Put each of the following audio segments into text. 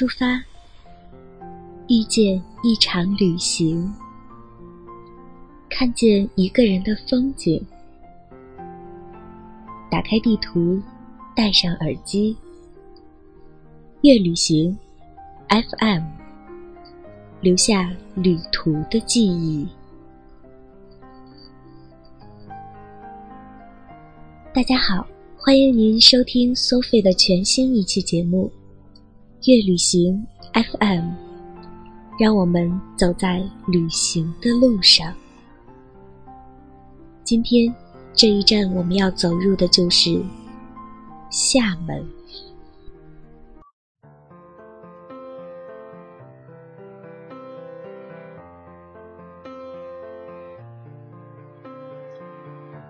出发，遇见一场旅行，看见一个人的风景。打开地图，戴上耳机，月旅行 FM，留下旅途的记忆。大家好，欢迎您收听 Sophie 的全新一期节目《月旅行 FM》，让我们走在旅行的路上。今天。这一站我们要走入的就是厦门。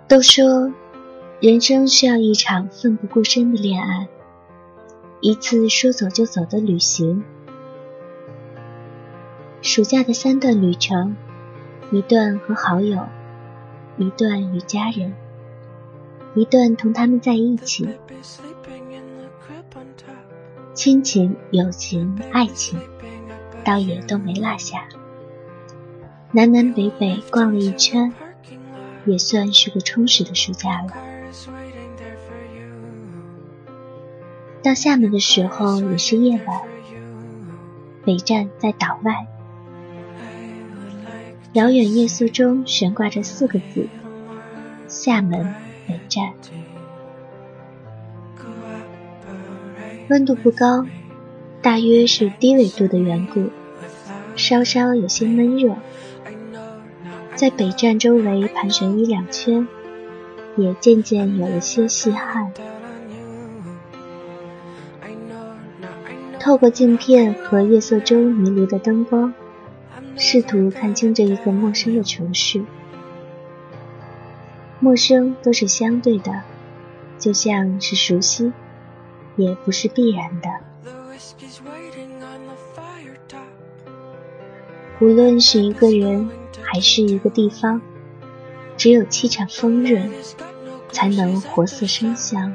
都说，人生需要一场奋不顾身的恋爱，一次说走就走的旅行。暑假的三段旅程，一段和好友。一段与家人，一段同他们在一起，亲情、友情、爱情，倒也都没落下。南南北北逛了一圈，也算是个充实的暑假了。到厦门的时候也是夜晚，北站在岛外。遥远夜色中悬挂着四个字：厦门北站。温度不高，大约是低纬度的缘故，稍稍有些闷热。在北站周围盘旋一两圈，也渐渐有了些细汗。透过镜片和夜色中迷离的灯光。试图看清这一个陌生的城市，陌生都是相对的，就像是熟悉，也不是必然的。无论是一个人还是一个地方，只有气场丰润，才能活色生香。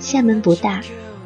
厦门不大，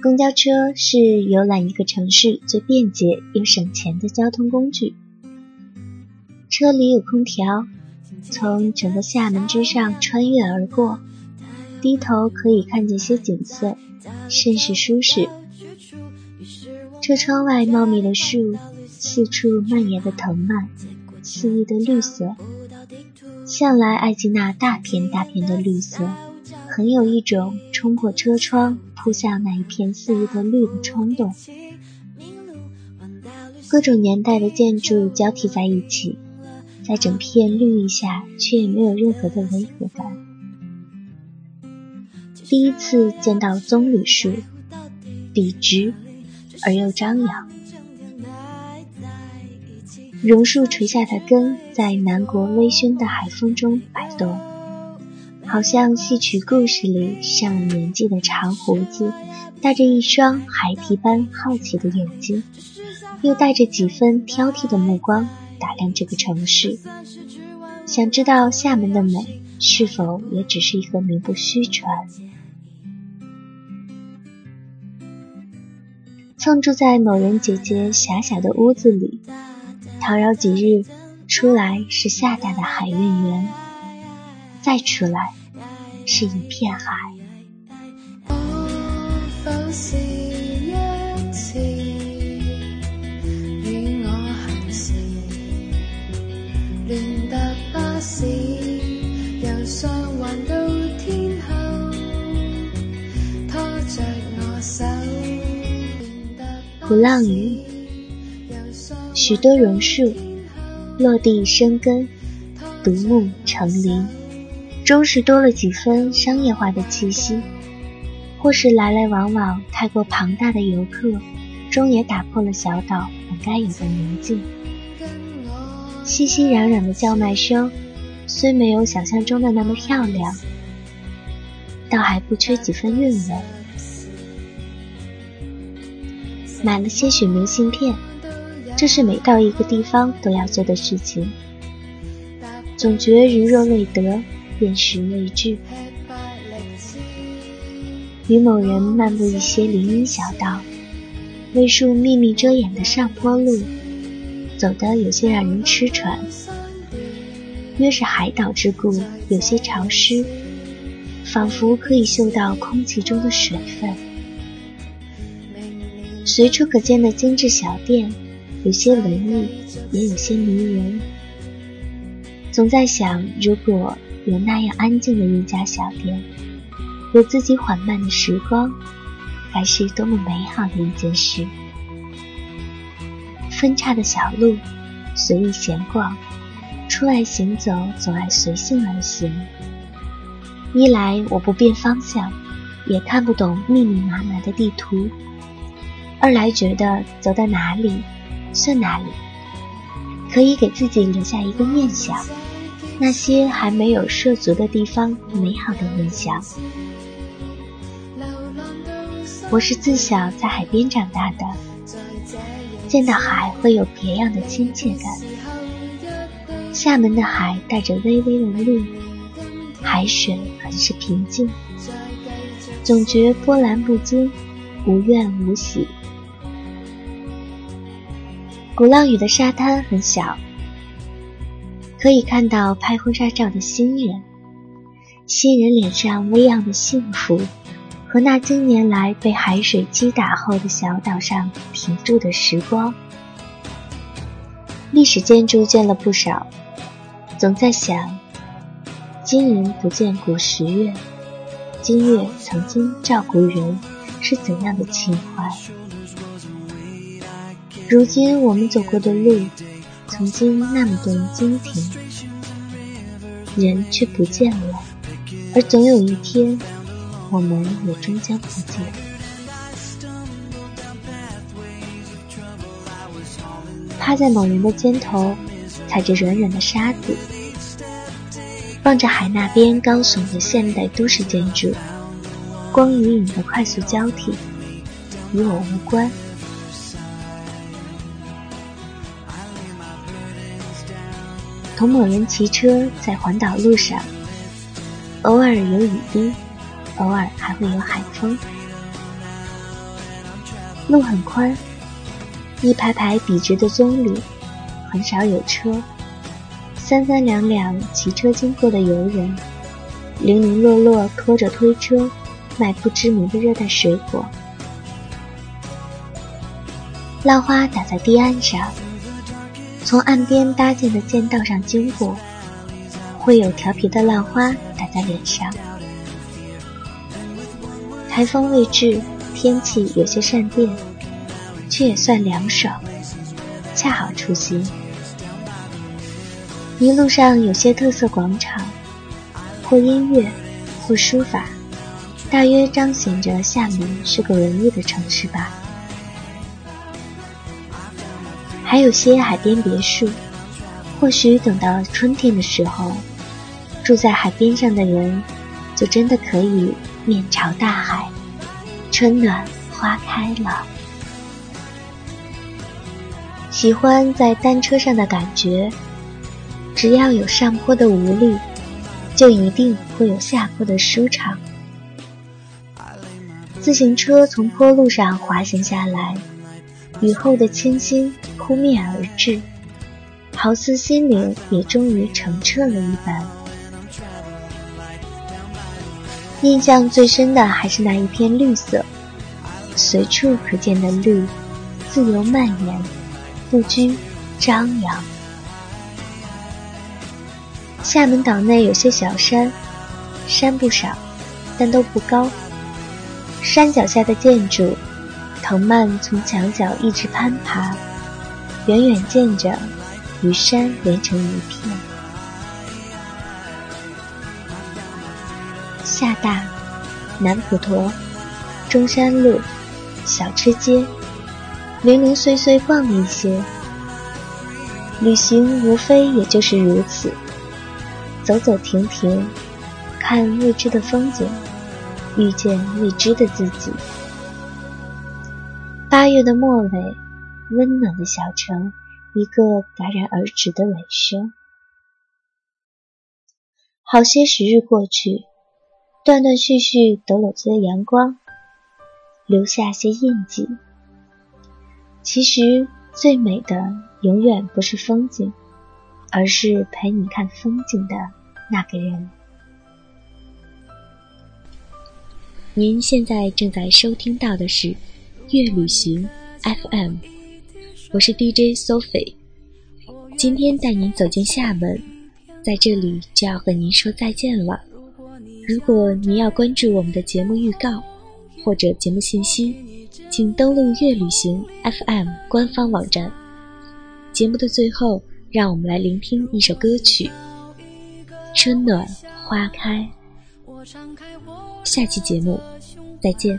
公交车是游览一个城市最便捷又省钱的交通工具。车里有空调，从整个厦门之上穿越而过。低头可以看见些景色，甚是舒适。车窗外茂密的树，四处蔓延的藤蔓，肆意的绿色。向来爱记那大片大片的绿色，很有一种冲破车窗扑向那一片肆意的绿的冲动。各种年代的建筑交替在一起，在整片绿意下，却也没有任何的违和感。第一次见到棕榈树，笔直而又张扬。榕树垂下的根在南国微醺的海风中摆动，好像戏曲故事里上了年纪的长胡子，带着一双孩提般好奇的眼睛，又带着几分挑剔的目光打量这个城市，想知道厦门的美是否也只是一个名不虚传。蹭住在某人姐姐狭小的屋子里，叨扰几日，出来是厦大的海运园，再出来是一片海。鼓浪屿，许多榕树落地生根，独木成林，终是多了几分商业化的气息，或是来来往往太过庞大的游客，终也打破了小岛本该有的宁静。熙熙攘攘的叫卖声，虽没有想象中的那么漂亮，倒还不缺几分韵味。买了些许明信片，这是每到一个地方都要做的事情。总觉如若未得，便是未至。与某人漫步一些林荫小道，为树密密遮掩的上坡路，走得有些让人吃喘。约是海岛之故，有些潮湿，仿佛可以嗅到空气中的水分。随处可见的精致小店，有些文艺，也有些迷人。总在想，如果有那样安静的一家小店，有自己缓慢的时光，该是多么美好的一件事。分岔的小路，随意闲逛；出来行走，总爱随性而行。一来我不辨方向，也看不懂密密麻麻的地图；二来觉得走到哪里算哪里，可以给自己留下一个念想。那些还没有涉足的地方，美好的印象。我是自小在海边长大的，见到海会有别样的亲切感。厦门的海带着微微的绿，海水很是平静，总觉波澜不惊，无怨无喜。鼓浪屿的沙滩很小。可以看到拍婚纱照的新人，新人脸上微漾的幸福，和那经年来被海水击打后的小岛上停住的时光。历史建筑见了不少，总在想，今人不见古时月，今月曾经照古人，是怎样的情怀？如今我们走过的路。曾经那么多人惊停，人却不见了，而总有一天，我们也终将不见。趴在某人的肩头，踩着软软的沙子，望着海那边高耸的现代都市建筑，光与影的快速交替，与我无关。同某人骑车在环岛路上，偶尔有雨滴，偶尔还会有海风。路很宽，一排排笔直的棕榈，很少有车，三三两两骑车经过的游人，零零落落拖着推车卖不知名的热带水果。浪花打在堤岸上。从岸边搭建的栈道上经过，会有调皮的浪花打在脸上。台风未至，天气有些善变，却也算凉爽，恰好出行。一路上有些特色广场，或音乐，或书法，大约彰显着厦门是个文艺的城市吧。还有些海边别墅，或许等到春天的时候，住在海边上的人，就真的可以面朝大海，春暖花开了。喜欢在单车上的感觉，只要有上坡的无力，就一定会有下坡的舒畅。自行车从坡路上滑行下来。雨后的清新扑面而至，好似心灵也终于澄澈了一般。印象最深的还是那一片绿色，随处可见的绿，自由蔓延，不拘张扬。厦门岛内有些小山，山不少，但都不高。山脚下的建筑。藤蔓从墙角一直攀爬，远远见着与山连成一片。厦大、南普陀、中山路、小吃街，零零碎碎逛了一些，旅行无非也就是如此，走走停停，看未知的风景，遇见未知的自己。八月的末尾，温暖的小城，一个戛然而止的尾声。好些时日过去，断断续续抖搂着阳光，留下些印记。其实最美的，永远不是风景，而是陪你看风景的那个人。您现在正在收听到的是。月旅行 FM，我是 DJ Sophie，今天带您走进厦门，在这里就要和您说再见了。如果您要关注我们的节目预告或者节目信息，请登录月旅行 FM 官方网站。节目的最后，让我们来聆听一首歌曲《春暖花开》。下期节目再见。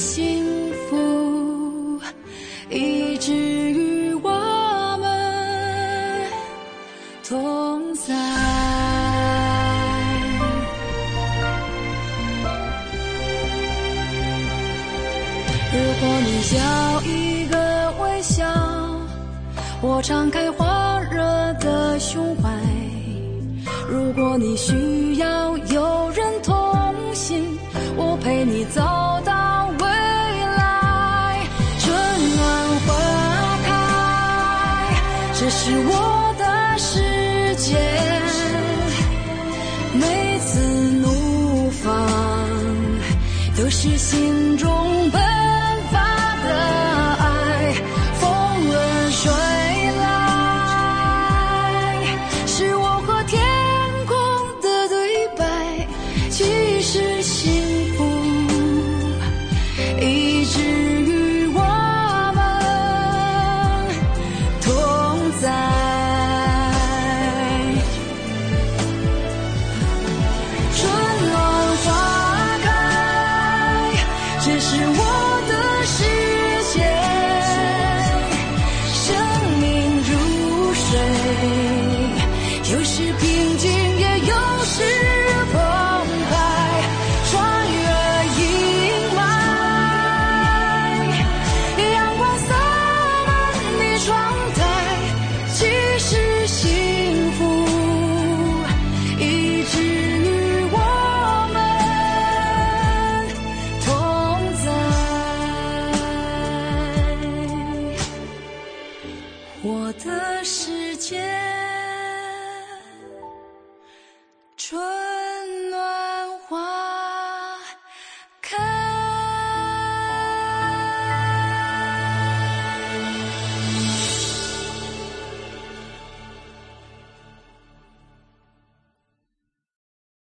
幸福一直与我们同在。如果你要一个微笑我敞开火热的胸怀。如果你需要有